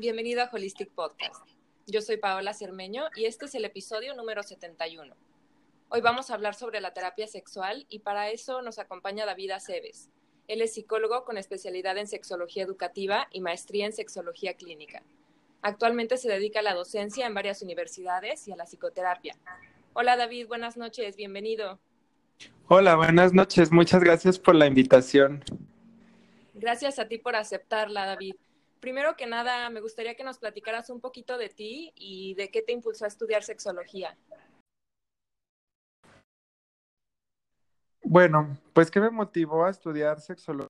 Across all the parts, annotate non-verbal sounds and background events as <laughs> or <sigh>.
bienvenido a Holistic Podcast. Yo soy Paola Cermeño y este es el episodio número 71. Hoy vamos a hablar sobre la terapia sexual y para eso nos acompaña David Aceves. Él es psicólogo con especialidad en sexología educativa y maestría en sexología clínica. Actualmente se dedica a la docencia en varias universidades y a la psicoterapia. Hola David, buenas noches, bienvenido. Hola, buenas noches, muchas gracias por la invitación. Gracias a ti por aceptarla, David. Primero que nada, me gustaría que nos platicaras un poquito de ti y de qué te impulsó a estudiar sexología. Bueno, pues ¿qué me motivó a estudiar sexología?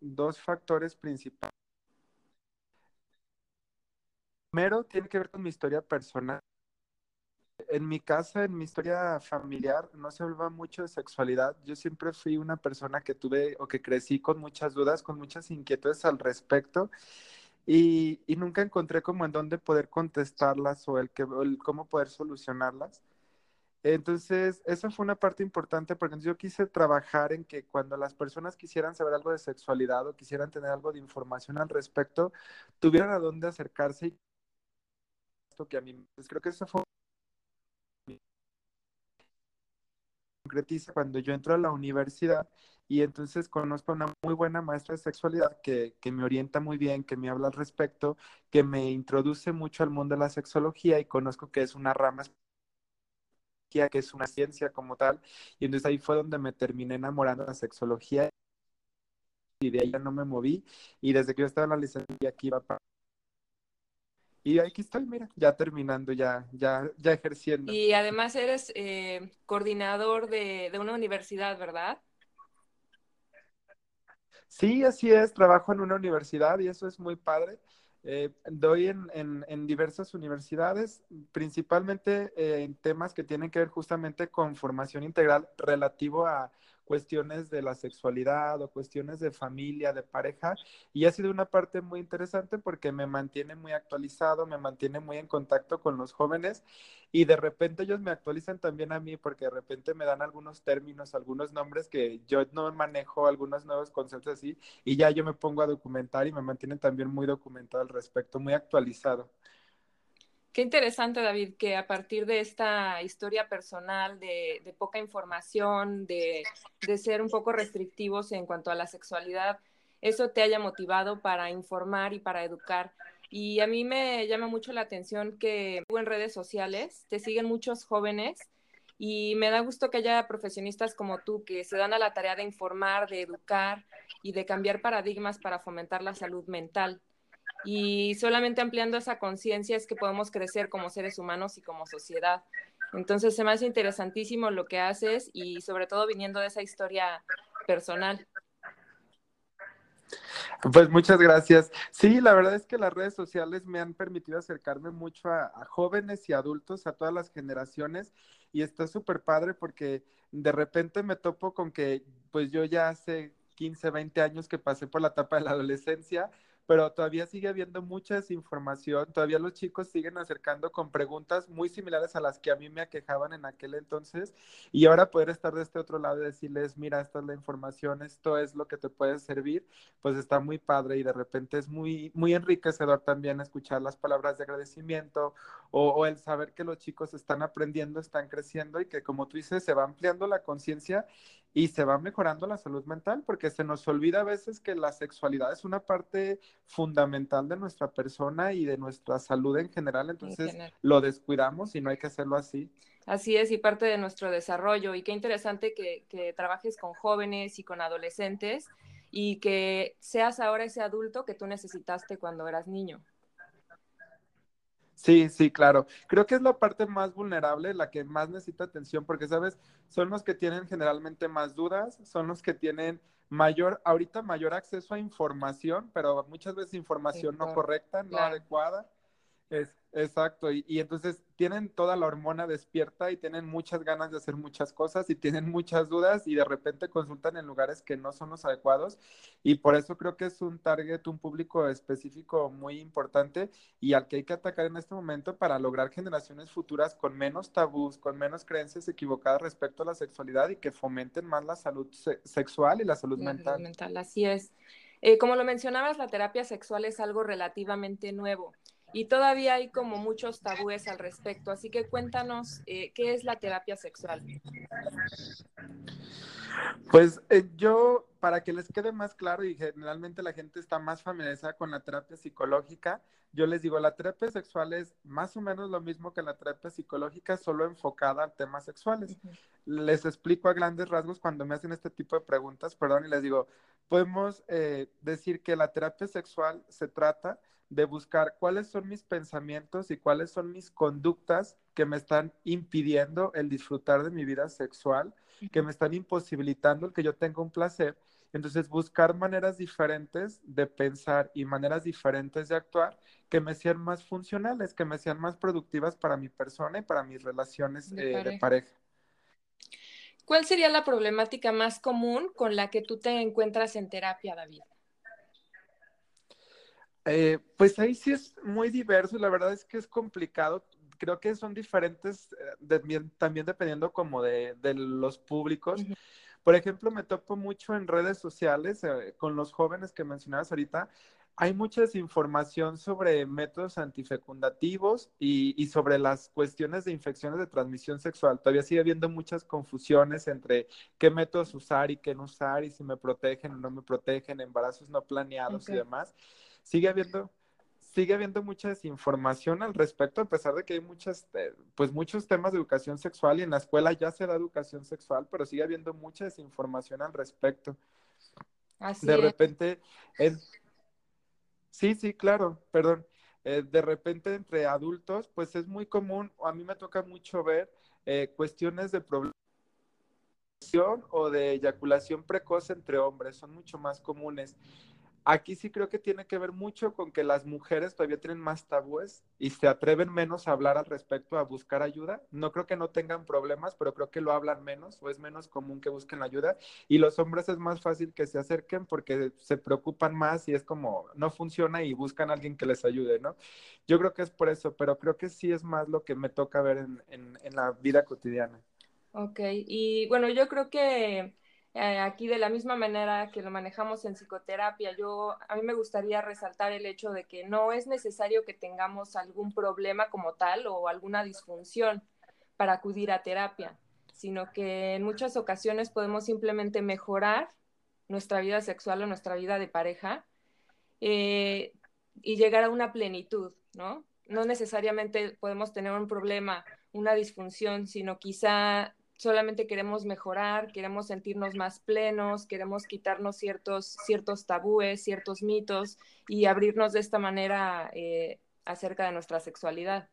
Dos factores principales. Primero, tiene que ver con mi historia personal. En mi casa, en mi historia familiar, no se habla mucho de sexualidad. Yo siempre fui una persona que tuve o que crecí con muchas dudas, con muchas inquietudes al respecto. Y, y nunca encontré como en dónde poder contestarlas o el, que, el cómo poder solucionarlas. Entonces, esa fue una parte importante porque yo quise trabajar en que cuando las personas quisieran saber algo de sexualidad o quisieran tener algo de información al respecto, tuvieran a dónde acercarse y esto que a mí, pues creo que eso fue concretiza cuando yo entro a la universidad y entonces conozco a una muy buena maestra de sexualidad que, que, me orienta muy bien, que me habla al respecto, que me introduce mucho al mundo de la sexología y conozco que es una rama que es una ciencia como tal, y entonces ahí fue donde me terminé enamorando de la sexología y de ahí ya no me moví, y desde que yo estaba en la licencia aquí iba para y aquí estoy, mira, ya terminando, ya, ya, ya ejerciendo. Y además eres eh, coordinador de, de, una universidad, ¿verdad? Sí, así es, trabajo en una universidad y eso es muy padre. Eh, doy en, en, en, diversas universidades, principalmente eh, en temas que tienen que ver justamente con formación integral relativo a cuestiones de la sexualidad o cuestiones de familia, de pareja, y ha sido una parte muy interesante porque me mantiene muy actualizado, me mantiene muy en contacto con los jóvenes y de repente ellos me actualizan también a mí porque de repente me dan algunos términos, algunos nombres que yo no manejo, algunos nuevos conceptos así, y ya yo me pongo a documentar y me mantienen también muy documentado al respecto, muy actualizado. Qué interesante, David, que a partir de esta historia personal, de, poca información, de, de, ser un poco restrictivos en cuanto a la sexualidad, eso te haya motivado para informar y para educar. Y a mí me llama mucho la atención que en redes sociales te siguen muchos jóvenes y me da gusto que haya profesionistas como tú que se dan a la tarea de informar, de educar y de cambiar paradigmas para fomentar la salud mental y solamente ampliando esa conciencia es que podemos crecer como seres humanos y como sociedad. Entonces se me hace interesantísimo lo que haces y sobre todo viniendo de esa historia personal. Pues muchas gracias. Sí, la verdad es que las redes sociales me han permitido acercarme mucho a, jóvenes y adultos, a todas las generaciones, y está súper padre porque de repente me topo con que, pues yo ya hace 15, 20 años que pasé por la etapa de la adolescencia, pero todavía sigue habiendo mucha desinformación, todavía los chicos siguen acercando con preguntas muy similares a las que a mí me aquejaban en aquel entonces y ahora poder estar de este otro lado y decirles, mira, esta es la información, esto es lo que te puede servir, pues está muy padre y de repente es muy, muy enriquecedor también escuchar las palabras de agradecimiento o, o el saber que los chicos están aprendiendo, están creciendo y que como tú dices, se va ampliando la conciencia y se va mejorando la salud mental porque se nos olvida a veces que la sexualidad es una parte fundamental de nuestra persona y de nuestra salud en general, entonces en general. lo descuidamos y no hay que hacerlo así. Así es, y parte de nuestro desarrollo. Y qué interesante que, que trabajes con jóvenes y con adolescentes y que seas ahora ese adulto que tú necesitaste cuando eras niño. Sí, sí, claro. Creo que es la parte más vulnerable, la que más necesita atención, porque, ¿sabes? Son los que tienen generalmente más dudas, son los que tienen mayor, ahorita mayor acceso a información, pero muchas veces información sí, no correcta, no claro. adecuada. Es, exacto, y, y, entonces tienen toda la hormona despierta y tienen muchas ganas de hacer muchas cosas y tienen muchas dudas y de repente consultan en lugares que no son los adecuados y por eso creo que es un target, un público específico muy importante y al que hay que atacar en este momento para lograr generaciones futuras con menos tabús, con menos creencias equivocadas respecto a la sexualidad y que fomenten más la salud se sexual y la salud la mental. Mental. Así es. Eh, como lo mencionabas, la terapia sexual es algo relativamente nuevo y todavía hay como muchos tabúes al respecto. Así que cuéntanos eh, qué es la terapia sexual. Pues eh, yo, para que les quede más claro y generalmente la gente está más familiarizada con la terapia psicológica, yo les digo, la terapia sexual es más o menos lo mismo que la terapia psicológica, solo enfocada a temas sexuales. Les explico a grandes rasgos cuando me hacen este tipo de preguntas, perdón, y les digo, podemos eh, decir que la terapia sexual se trata de buscar cuáles son mis pensamientos y cuáles son mis conductas que me están impidiendo el disfrutar de mi vida sexual, que me están imposibilitando el que yo tenga un placer. Entonces, buscar maneras diferentes de pensar y maneras diferentes de actuar que me sean más funcionales, que me sean más productivas para mi persona y para mis relaciones de, eh, pareja. ¿Cuál sería la problemática más común con la que tú te encuentras en terapia, David? Eh, pues ahí sí es muy diverso, la verdad es que es complicado. Creo que son diferentes eh, también dependiendo como de, los públicos. Por ejemplo, me topo mucho en redes sociales eh, con los jóvenes que mencionabas ahorita. Hay mucha desinformación sobre métodos antifecundativos y, y, sobre las cuestiones de infecciones de transmisión sexual. Todavía sigue habiendo muchas confusiones entre qué métodos usar y qué no usar y si me protegen o no me protegen, embarazos no planeados y demás sigue habiendo, sigue habiendo mucha desinformación al respecto, a pesar de que hay muchas, eh, pues muchos temas de educación sexual y en la escuela ya se da educación sexual, pero sigue habiendo mucha desinformación al respecto. Así de repente, sí, sí, claro, perdón. Eh, de repente entre adultos, pues es muy común, a mí me toca mucho ver eh, cuestiones de problemas o de eyaculación precoz entre hombres, son mucho más comunes. Aquí sí creo que tiene que ver mucho con que las mujeres todavía tienen más tabúes y se atreven menos a hablar al respecto, a buscar ayuda. No creo que no tengan problemas, pero creo que lo hablan menos o es menos común que busquen ayuda. Y los hombres es más fácil que se acerquen porque se preocupan más y es como no funciona y buscan a alguien que les ayude, ¿no? Yo creo que es por eso, pero creo que sí es más lo que me toca ver en, en, la vida cotidiana. Ok, y bueno, yo creo que eh, aquí de la misma manera que lo manejamos en psicoterapia, yo a mí me gustaría resaltar el hecho de que no es necesario que tengamos algún problema como tal o alguna disfunción para acudir a terapia, sino que en muchas ocasiones podemos simplemente mejorar nuestra vida sexual o nuestra vida de pareja eh, y llegar a una plenitud, ¿no? No necesariamente podemos tener un problema, una disfunción, sino quizá solamente queremos mejorar, queremos sentirnos más plenos, queremos quitarnos ciertos, ciertos tabúes, ciertos mitos y abrirnos de esta manera eh, acerca de nuestra sexualidad.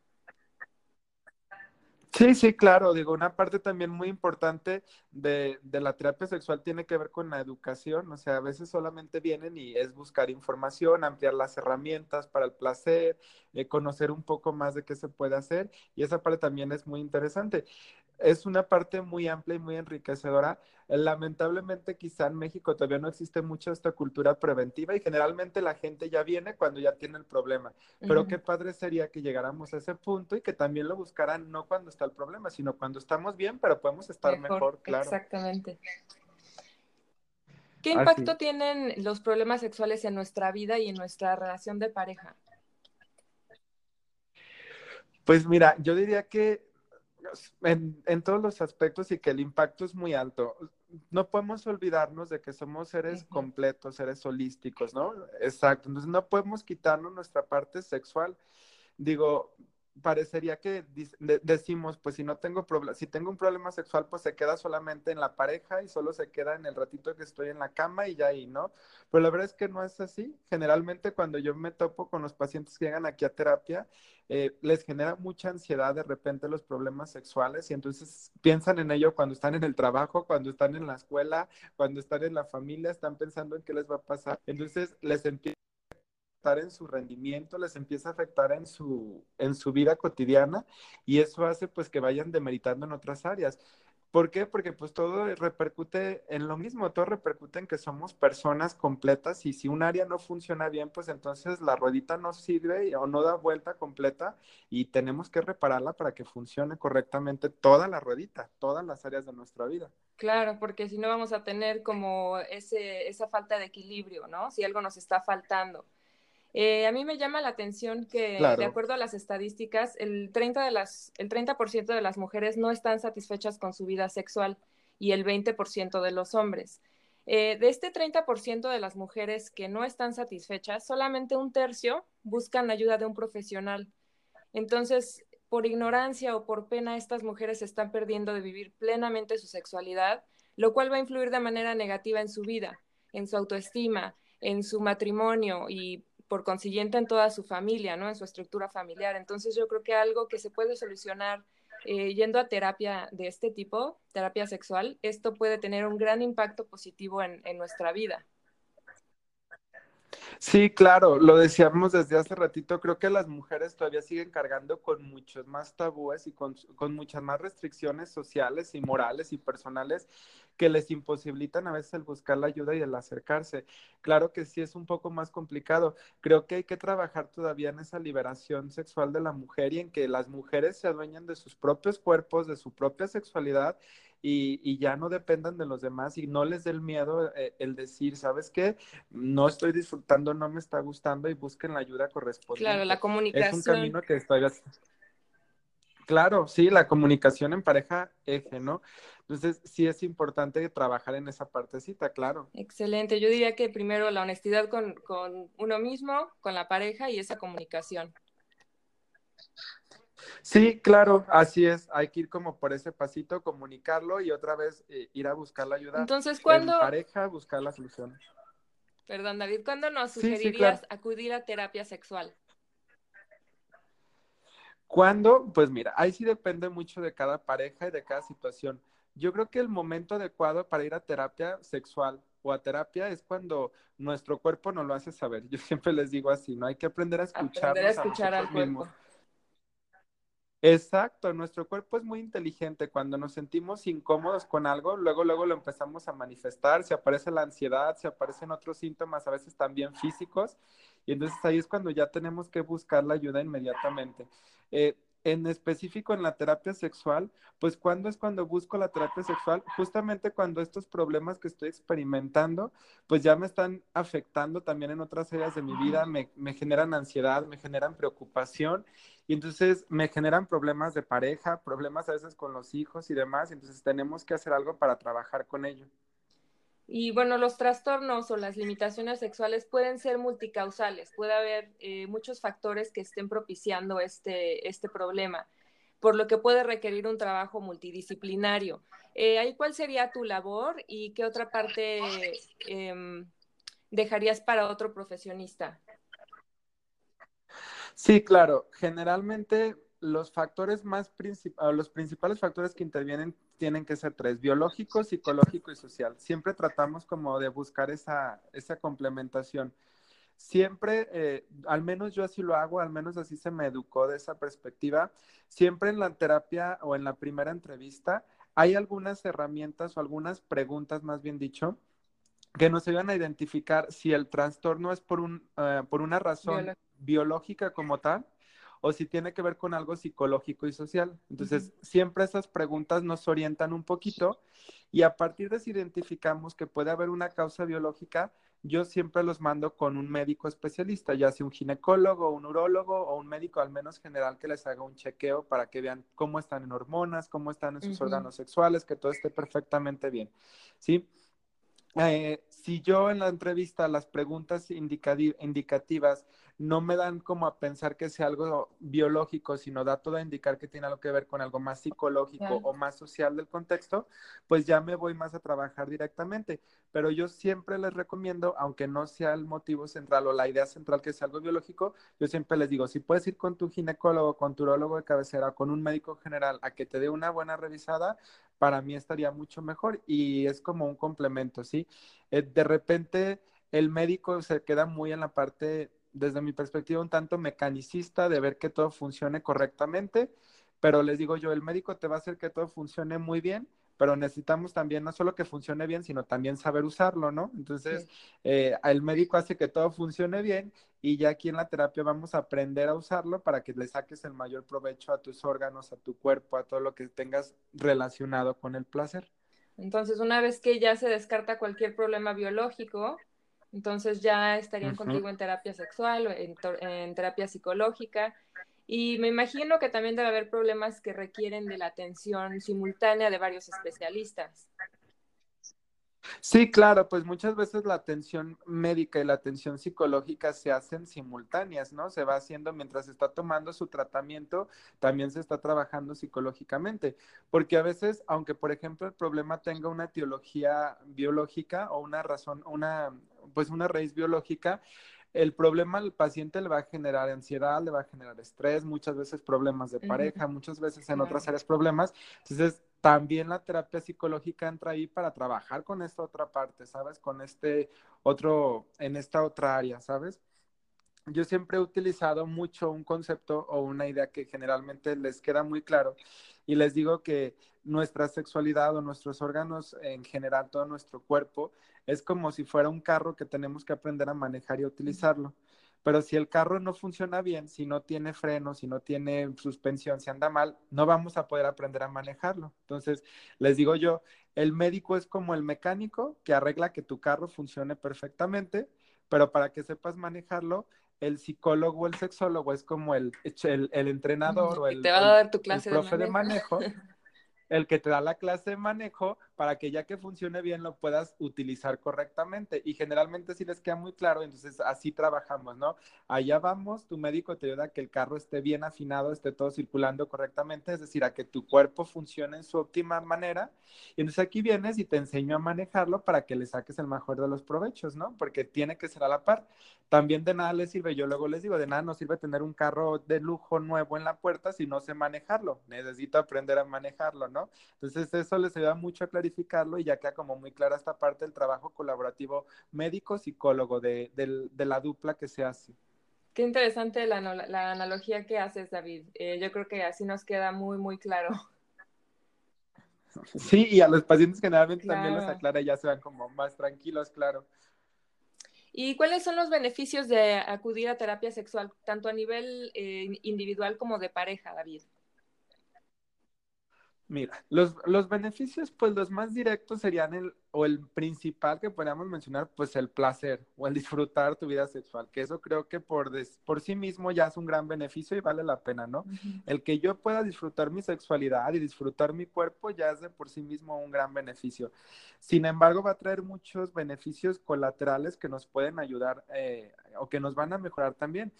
Sí, sí, claro. Digo, una parte también muy importante de, de, la terapia sexual tiene que ver con la educación. O sea, a veces solamente vienen y es buscar información, ampliar las herramientas para el placer, eh, conocer un poco más de qué se puede hacer. Y esa parte también es muy interesante es una parte muy amplia y muy enriquecedora. Lamentablemente, quizá en México todavía no existe mucha esta cultura preventiva y generalmente la gente ya viene cuando ya tiene el problema. Pero qué padre sería que llegáramos a ese punto y que también lo buscaran no cuando está el problema, sino cuando estamos bien, pero podemos estar mejor, claro. Exactamente. ¿Qué impacto tienen los problemas sexuales en nuestra vida y en nuestra relación de pareja? Pues mira, yo diría que en, todos los aspectos y que el impacto es muy alto. No podemos olvidarnos de que somos seres completos, seres holísticos, ¿no? Exacto. Entonces no podemos quitarnos nuestra parte sexual. Digo, parecería que decimos, pues si no tengo problema, si tengo un problema sexual, pues se queda solamente en la pareja y solo se queda en el ratito que estoy en la cama y ya ahí, ¿no? Pero la verdad es que no es así. Generalmente cuando yo me topo con los pacientes que llegan aquí a terapia, eh, les genera mucha ansiedad de repente los problemas sexuales y entonces piensan en ello cuando están en el trabajo, cuando están en la escuela, cuando están en la familia, están pensando en qué les va a pasar. Entonces les empieza en su rendimiento, les empieza a afectar en su, en su vida cotidiana y eso hace pues que vayan demeritando en otras áreas. ¿Por qué? Porque pues todo repercute en lo mismo, todo repercute en que somos personas completas y si un área no funciona bien, pues entonces la ruedita no sirve o no da vuelta completa y tenemos que repararla para que funcione correctamente toda la ruedita, todas las áreas de nuestra vida. Claro, porque si no vamos a tener como ese, esa falta de equilibrio, ¿no? Si algo nos está faltando. Eh, a mí me llama la atención que, de acuerdo a las estadísticas, el 30%, de las, el 30 de las mujeres no están satisfechas con su vida sexual y el 20% de los hombres. Eh, de este 30% de las mujeres que no están satisfechas, solamente un tercio buscan ayuda de un profesional. Entonces, por ignorancia o por pena, estas mujeres están perdiendo de vivir plenamente su sexualidad, lo cual va a influir de manera negativa en su vida, en su autoestima, en su matrimonio y por consiguiente en toda su familia, ¿no? En su estructura familiar. Entonces yo creo que algo que se puede solucionar eh, yendo a terapia de este tipo, terapia sexual, esto puede tener un gran impacto positivo en nuestra vida. Sí, claro, lo decíamos desde hace ratito, creo que las mujeres todavía siguen cargando con muchos más tabúes y con, muchas más restricciones sociales y morales y personales que les imposibilitan a veces el buscar la ayuda y el acercarse. Claro que sí es un poco más complicado. Creo que hay que trabajar todavía en esa liberación sexual de la mujer y en que las mujeres se adueñen de sus propios cuerpos, de su propia sexualidad y, ya no dependan de los demás y no les dé el miedo eh, el decir, ¿sabes qué? No estoy disfrutando, no me está gustando y busquen la ayuda correspondiente. Claro, la comunicación. Es un camino que estoy Claro, sí, la comunicación en pareja eje, ¿no? Entonces, sí es importante trabajar en esa partecita, claro. Excelente. Yo diría que primero la honestidad con, con uno mismo, con la pareja y esa comunicación. Sí, claro, así es. Hay que ir como por ese pasito, comunicarlo y otra vez eh, ir a buscar la ayuda. Entonces, ¿cuándo? En pareja, buscar la solución. Perdón, David, ¿cuándo nos sugerirías acudir a terapia sexual? ¿Cuándo? Pues mira, ahí sí depende mucho de cada pareja y de cada situación. Yo creo que el momento adecuado para ir a terapia sexual o a terapia es cuando nuestro cuerpo nos lo hace saber. Yo siempre les digo así, ¿no? Hay que aprender a escuchar. Aprender a escuchar al cuerpo. Exacto, nuestro cuerpo es muy inteligente. Cuando nos sentimos incómodos con algo, luego, luego lo empezamos a manifestar. Se aparece la ansiedad, se aparecen otros síntomas, a veces también físicos. Y entonces ahí es cuando ya tenemos que buscar la ayuda inmediatamente. Eh, en específico en la terapia sexual, pues cuando es cuando busco la terapia sexual, justamente cuando estos problemas que estoy experimentando, pues ya me están afectando también en otras áreas de mi vida, me, me generan ansiedad, me generan preocupación y entonces me generan problemas de pareja, problemas a veces con los hijos y demás, entonces tenemos que hacer algo para trabajar con ello. Y bueno, los trastornos o las limitaciones sexuales pueden ser multicausales, puede haber eh, muchos factores que estén propiciando este, este problema, por lo que puede requerir un trabajo multidisciplinario. Eh, ¿Ahí cuál sería tu labor y qué otra parte em, dejarías para otro profesionista? Sí, claro. Generalmente los factores más principales, los principales factores que intervienen tienen que ser tres, biológico, psicológico y social. Siempre tratamos como de buscar esa, esa complementación. Siempre, eh, al menos yo así lo hago, al menos así se me educó de esa perspectiva, siempre en la terapia o en la primera entrevista hay algunas herramientas o algunas preguntas, más bien dicho, que nos ayudan a identificar si el trastorno es por, un, eh, por una razón biológica como tal o si tiene que ver con algo psicológico y social. Entonces, siempre esas preguntas nos orientan un poquito y a partir de si identificamos que puede haber una causa biológica, yo siempre los mando con un médico especialista, ya sea un ginecólogo, un urólogo o un médico al menos general que les haga un chequeo para que vean cómo están en hormonas, cómo están en sus órganos sexuales, que todo esté perfectamente bien. ¿Sí? Eh, si yo en la entrevista las preguntas indicativas no me dan como a pensar que sea algo biológico, sino da todo a indicar que tiene algo que ver con algo más psicológico o más social del contexto, pues ya me voy más a trabajar directamente. Pero yo siempre les recomiendo, aunque no sea el motivo central o la idea central que sea algo biológico, yo siempre les digo, si puedes ir con tu ginecólogo, con tu urologo de cabecera, con un médico general a que te dé una buena revisada, para mí estaría mucho mejor y es como un complemento, ¿sí? Eh, de repente el médico se queda muy en la parte desde mi perspectiva, un tanto mecanicista de ver que todo funcione correctamente, pero les digo yo, el médico te va a hacer que todo funcione muy bien, pero necesitamos también no solo que funcione bien, sino también saber usarlo, ¿no? Entonces, eh, el médico hace que todo funcione bien y ya aquí en la terapia vamos a aprender a usarlo para que le saques el mayor provecho a tus órganos, a tu cuerpo, a todo lo que tengas relacionado con el placer. Entonces, una vez que ya se descarta cualquier problema biológico, entonces ya estarían contigo en terapia sexual o en, terapia psicológica. Y me imagino que también debe haber problemas que requieren de la atención simultánea de varios especialistas. Sí, claro, pues muchas veces la atención médica y la atención psicológica se hacen simultáneas, ¿no? Se va haciendo mientras está tomando su tratamiento, también se está trabajando psicológicamente, porque a veces, aunque por ejemplo el problema tenga una etiología biológica o una razón, una, pues una raíz biológica, el problema al paciente le va a generar ansiedad, le va a generar estrés, muchas veces problemas de pareja, muchas veces en otras áreas problemas. Entonces, también la terapia psicológica entra ahí para trabajar con esta otra parte, ¿sabes? Con este otro, en esta otra área, ¿sabes? Yo siempre he utilizado mucho un concepto o una idea que generalmente les queda muy claro y les digo que nuestra sexualidad o nuestros órganos en general, todo nuestro cuerpo, es como si fuera un carro que tenemos que aprender a manejar y utilizarlo. Pero si el carro no funciona bien, si no tiene freno, si no tiene suspensión, si anda mal, no vamos a poder aprender a manejarlo. Entonces, les digo yo, el médico es como el mecánico que arregla que tu carro funcione perfectamente, pero para que sepas manejarlo, el psicólogo o el sexólogo es como el, el, entrenador o el, te va a dar tu clase profe de manejo <laughs> el que te da la clase de manejo para que ya que funcione bien lo puedas utilizar correctamente. Y generalmente si les queda muy claro, entonces así trabajamos, ¿no? Allá vamos, tu médico te ayuda a que el carro esté bien afinado, esté todo circulando correctamente, es decir, a que tu cuerpo funcione en su óptima manera. Y entonces aquí vienes y te enseño a manejarlo para que le saques el mejor de los provechos, ¿no? Porque tiene que ser a la par. También de nada le sirve, yo luego les digo, de nada nos sirve tener un carro de lujo nuevo en la puerta si no sé manejarlo. Necesito aprender a manejarlo, ¿no? Entonces eso les ayuda mucho a y ya queda como muy clara esta parte del trabajo colaborativo médico-psicólogo de, la dupla que se hace. Qué interesante la, analogía que haces, David. Eh, yo creo que así nos queda muy, muy claro. <laughs> Sí, y a los pacientes generalmente también les aclara y ya se van como más tranquilos, claro. ¿Y cuáles son los beneficios de acudir a terapia sexual, tanto a nivel eh, individual como de pareja, David? Mira, los, los beneficios, pues los más directos serían el, o el principal que podríamos mencionar, pues el placer o el disfrutar tu vida sexual, que eso creo que por, por sí mismo ya es un gran beneficio y vale la pena, ¿no? El que yo pueda disfrutar mi sexualidad y disfrutar mi cuerpo ya es de por sí mismo un gran beneficio. Sin embargo, va a traer muchos beneficios colaterales que nos pueden ayudar eh, o que nos van a mejorar también.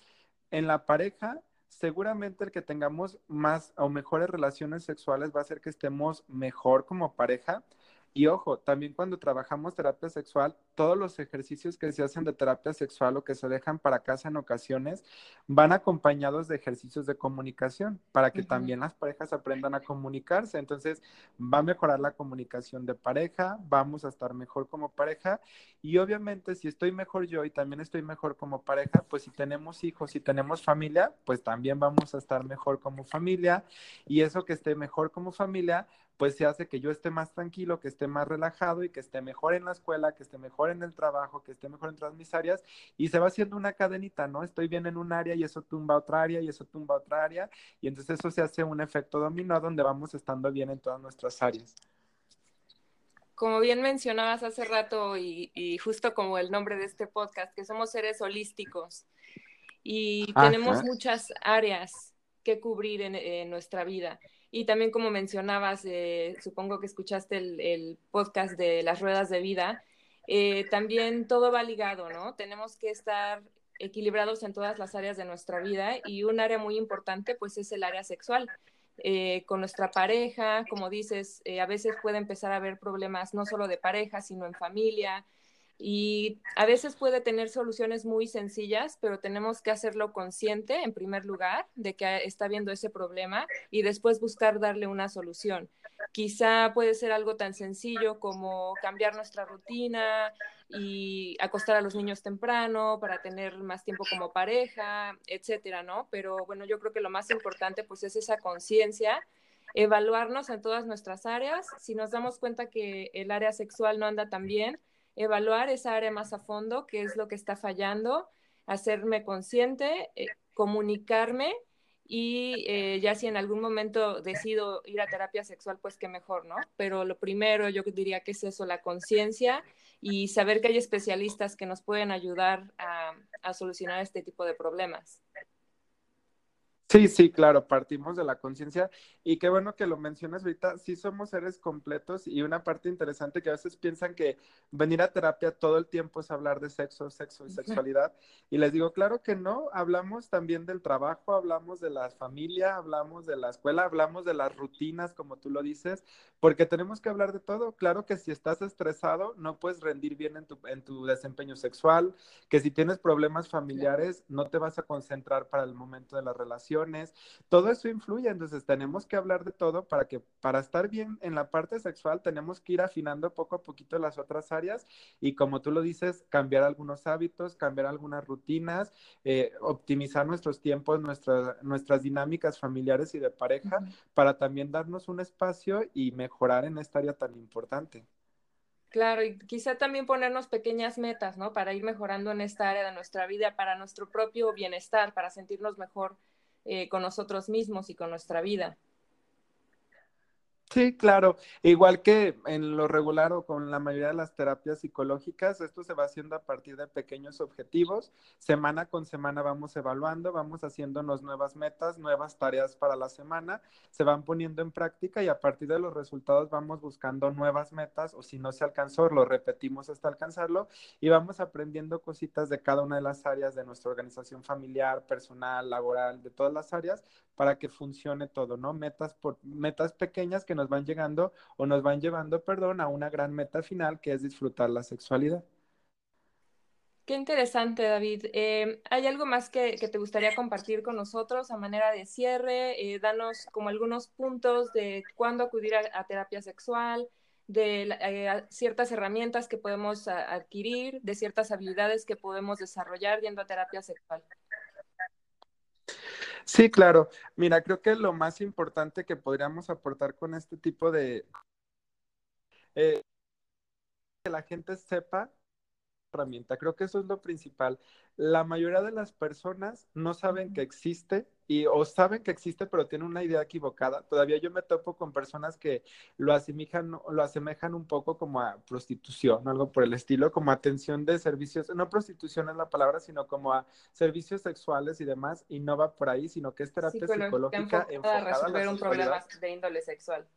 En la pareja, seguramente el que tengamos más o mejores relaciones sexuales va a hacer que estemos mejor como pareja. Y ojo, también cuando trabajamos terapia sexual, todos los ejercicios que se hacen de terapia sexual o que se dejan para casa en ocasiones van acompañados de ejercicios de comunicación para que también las parejas aprendan a comunicarse. Entonces, va a mejorar la comunicación de pareja, vamos a estar mejor como pareja. Y obviamente si estoy mejor yo y también estoy mejor como pareja, pues si tenemos hijos, si tenemos familia, pues también vamos a estar mejor como familia. Y eso que esté mejor como familia pues se hace que yo esté más tranquilo, que esté más relajado y que esté mejor en la escuela, que esté mejor en el trabajo, que esté mejor en todas mis áreas y se va haciendo una cadenita, ¿no? Estoy bien en un área y eso tumba otra área y eso tumba otra área y entonces eso se hace un efecto dominó donde vamos estando bien en todas nuestras áreas. Como bien mencionabas hace rato y, justo como el nombre de este podcast, que somos seres holísticos y tenemos muchas áreas que cubrir en nuestra vida. Y también como mencionabas, eh, supongo que escuchaste el, podcast de las ruedas de vida, eh, también todo va ligado, ¿no? Tenemos que estar equilibrados en todas las áreas de nuestra vida y un área muy importante pues es el área sexual. Eh, con nuestra pareja, como dices, a veces puede empezar a haber problemas no solo de pareja, sino en familia, y a veces puede tener soluciones muy sencillas, pero tenemos que hacerlo consciente, en primer lugar, de que está viendo ese problema y después buscar darle una solución. Quizá puede ser algo tan sencillo como cambiar nuestra rutina y acostar a los niños temprano para tener más tiempo como pareja, etcétera, ¿no? Pero bueno, yo creo que lo más importante pues es esa conciencia evaluarnos en todas nuestras áreas. Si nos damos cuenta que el área sexual no anda tan bien, evaluar esa área más a fondo, qué es lo que está fallando, hacerme consciente, eh, comunicarme y eh, ya si en algún momento decido ir a terapia sexual, pues qué mejor, ¿no? Pero lo primero yo diría que es eso, la conciencia y saber que hay especialistas que nos pueden ayudar a solucionar este tipo de problemas. Sí, sí, claro, partimos de la conciencia. Y qué bueno que lo mencionas ahorita, sí somos seres completos y una parte interesante que a veces piensan que venir a terapia todo el tiempo es hablar de sexo, sexo y sexualidad. Y les digo, claro que no, hablamos también del trabajo, hablamos de la familia, hablamos de la escuela, hablamos de las rutinas, como tú lo dices, porque tenemos que hablar de todo, claro que si estás estresado no puedes rendir bien en tu, en tu desempeño sexual, que si tienes problemas familiares no te vas a concentrar para el momento de la relación todo eso influye, entonces tenemos que hablar de todo para que para estar bien en la parte sexual tenemos que ir afinando poco a poquito las otras áreas y como tú lo dices, cambiar algunos hábitos, cambiar algunas rutinas, eh, optimizar nuestros tiempos, nuestras dinámicas familiares y de pareja para también darnos un espacio y mejorar en esta área tan importante. Claro, y quizá también ponernos pequeñas metas, ¿no? Para ir mejorando en esta área de nuestra vida, para nuestro propio bienestar, para sentirnos mejor eh, con nosotros mismos y con nuestra vida. Sí, claro. Igual que en lo regular o con la mayoría de las terapias psicológicas, esto se va haciendo a partir de pequeños objetivos. Semana con semana vamos evaluando, vamos haciéndonos nuevas metas, nuevas tareas para la semana, se van poniendo en práctica y a partir de los resultados vamos buscando nuevas metas o si no se alcanzó, lo repetimos hasta alcanzarlo y vamos aprendiendo cositas de cada una de las áreas de nuestra organización familiar, personal, laboral, de todas las áreas para que funcione todo, ¿no? Metas por metas pequeñas que nos van llegando o nos van llevando, perdón, a una gran meta final que es disfrutar la sexualidad. Qué interesante, David. Eh, ¿Hay algo más que, te gustaría compartir con nosotros a manera de cierre? Eh, danos como algunos puntos de cuándo acudir a, terapia sexual, de eh, ciertas herramientas que podemos adquirir, de ciertas habilidades que podemos desarrollar yendo a terapia sexual. Sí, claro. Mira, creo que lo más importante que podríamos aportar con este tipo de... Eh, que la gente sepa herramienta. Creo que eso es lo principal. La mayoría de las personas no saben que existe y o saben que existe pero tienen una idea equivocada. Todavía yo me topo con personas que lo asemejan, lo asemejan un poco como a prostitución, algo por el estilo, como atención de servicios, no prostitución es la palabra, sino como a servicios sexuales y demás, y no va por ahí, sino que es terapia psicológica enfocada, a resolver un problema de índole sexual.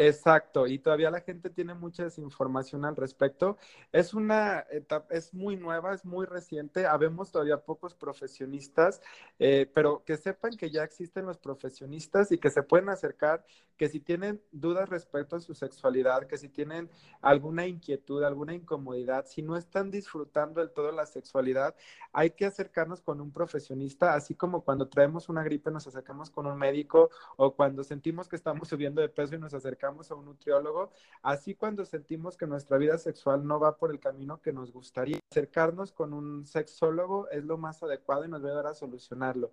Exacto, y todavía la gente tiene mucha desinformación al respecto. Es una etapa, es muy nueva, es muy reciente, habemos todavía pocos profesionistas, eh, pero que sepan que ya existen los profesionistas y que se pueden acercar, que si tienen dudas respecto a su sexualidad, que si tienen alguna inquietud, alguna incomodidad, si no están disfrutando del todo la sexualidad, hay que acercarnos con un profesionista, así como cuando traemos una gripe nos acercamos con un médico o cuando sentimos que estamos subiendo de peso y nos acercamos a un nutriólogo, así cuando sentimos que nuestra vida sexual no va por el camino que nos gustaría, acercarnos con un sexólogo es lo más adecuado y nos va a ayudar a solucionarlo.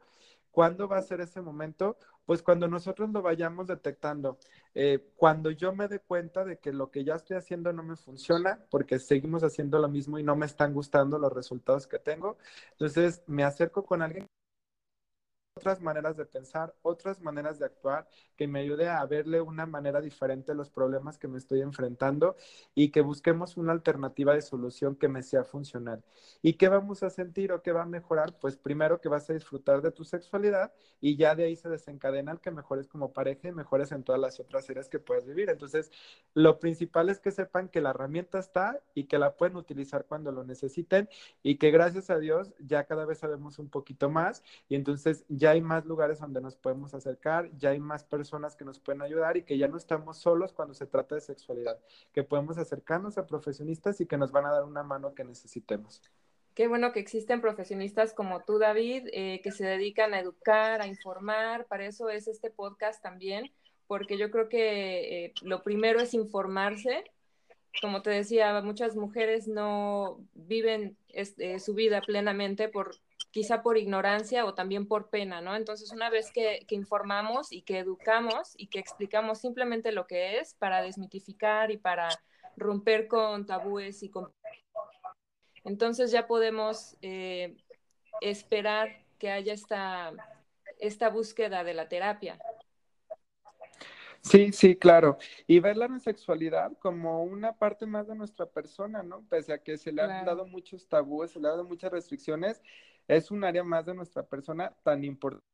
¿Cuándo va a ser ese momento? Pues cuando nosotros lo vayamos detectando. Eh, cuando yo me dé cuenta de que lo que ya estoy haciendo no me funciona, porque seguimos haciendo lo mismo y no me están gustando los resultados que tengo, entonces me acerco con alguien otras maneras de pensar, otras maneras de actuar, que me ayude a verle una manera diferente a los problemas que me estoy enfrentando y que busquemos una alternativa de solución que me sea funcional. ¿Y qué vamos a sentir o qué va a mejorar? Pues primero que vas a disfrutar de tu sexualidad y ya de ahí se desencadena el que mejores como pareja y mejores en todas las otras áreas que puedes vivir. Entonces, lo principal es que sepan que la herramienta está y que la pueden utilizar cuando lo necesiten y que gracias a Dios ya cada vez sabemos un poquito más y entonces ya ya hay más lugares donde nos podemos acercar, ya hay más personas que nos pueden ayudar y que ya no estamos solos cuando se trata de sexualidad, que podemos acercarnos a profesionistas y que nos van a dar una mano que necesitemos. Qué bueno que existen profesionistas como tú, David, eh, que se dedican a educar, a informar. Para eso es este podcast también, porque yo creo que eh, lo primero es informarse. Como te decía, muchas mujeres no viven este, su vida plenamente por quizá por ignorancia o también por pena, ¿no? Entonces, una vez que, informamos y que educamos y que explicamos simplemente lo que es para desmitificar y para romper con tabúes y con... Entonces ya podemos eh, esperar que haya esta, esta búsqueda de la terapia. Sí, sí, claro. Y ver la sexualidad como una parte más de nuestra persona, ¿no? Pese a que se le han dado muchos tabúes, se le han dado muchas restricciones, es un área más de nuestra persona tan importante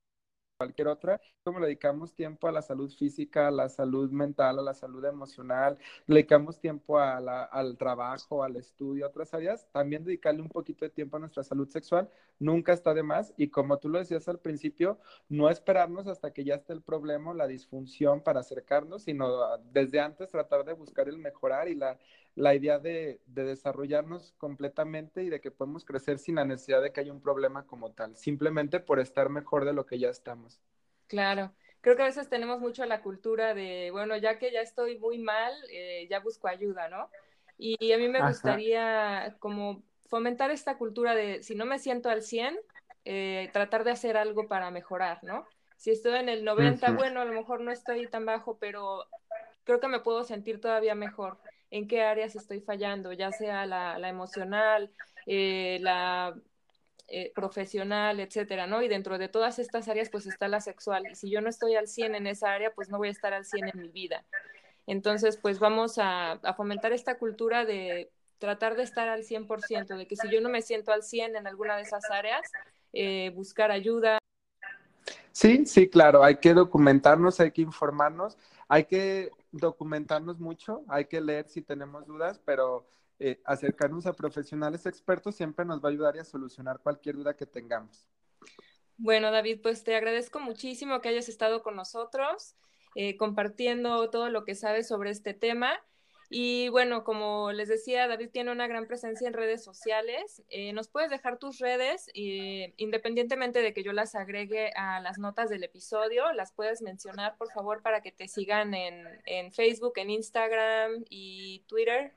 cualquier otra, como dedicamos tiempo a la salud física, a la salud mental, a la salud emocional, le dedicamos tiempo al trabajo, al estudio, a otras áreas, también dedicarle un poquito de tiempo a nuestra salud sexual nunca está de más y como tú lo decías al principio, no esperarnos hasta que ya esté el problema, la disfunción para acercarnos, sino desde antes tratar de buscar el mejorar y la, la idea de, de, desarrollarnos completamente y de que podemos crecer sin la necesidad de que haya un problema como tal, simplemente por estar mejor de lo que ya estamos. Claro, creo que a veces tenemos mucho la cultura de, bueno, ya que ya estoy muy mal, eh, ya busco ayuda, ¿no? Y a mí me gustaría como fomentar esta cultura de, si no me siento al 100, eh, tratar de hacer algo para mejorar, ¿no? Si estoy en el 90, bueno, a lo mejor no estoy tan bajo, pero creo que me puedo sentir todavía mejor en qué áreas estoy fallando, ya sea la, emocional, eh, la eh, profesional, etcétera, ¿no? Y dentro de todas estas áreas, pues está la sexual. Y si yo no estoy al 100 en esa área, pues no voy a estar al 100 en mi vida. Entonces, pues vamos a, fomentar esta cultura de tratar de estar al 100%, de que si yo no me siento al 100 en alguna de esas áreas, eh, buscar ayuda. Sí, sí, claro, hay que documentarnos, hay que informarnos, hay que documentarnos mucho, hay que leer si tenemos dudas, pero eh, acercarnos a profesionales expertos siempre nos va a ayudar a solucionar cualquier duda que tengamos. Bueno, David, pues te agradezco muchísimo que hayas estado con nosotros, eh, compartiendo todo lo que sabes sobre este tema. Y bueno, como les decía, David tiene una gran presencia en redes sociales. Eh, ¿Nos puedes dejar tus redes? Eh, independientemente de que yo las agregue a las notas del episodio, las puedes mencionar, por favor, para que te sigan en, en Facebook, en Instagram y Twitter.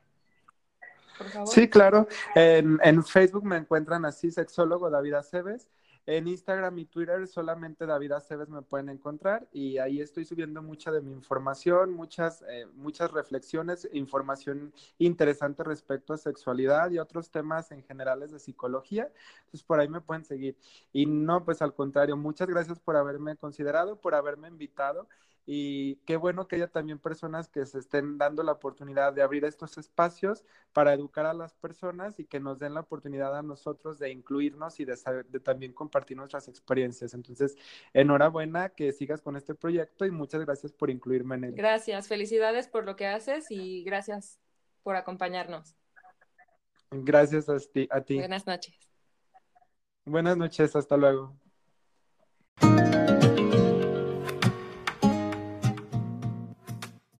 Sí, claro. En, en Facebook me encuentran así, sexólogo David Aceves. En Instagram y Twitter solamente David Aceves me pueden encontrar y ahí estoy subiendo mucha de mi información, muchas, eh, muchas reflexiones, información interesante respecto a sexualidad y otros temas en generales de psicología. Entonces por ahí me pueden seguir. Y no, pues al contrario, muchas gracias por haberme considerado, por haberme invitado y qué bueno que haya también personas que se estén dando la oportunidad de abrir estos espacios para educar a las personas y que nos den la oportunidad a nosotros de incluirnos y de, de también compartir nuestras experiencias. Entonces, enhorabuena que sigas con este proyecto y muchas gracias por incluirme en él. Gracias, felicidades por lo que haces y gracias por acompañarnos. Gracias a ti. A ti. Buenas noches. Buenas noches, hasta luego.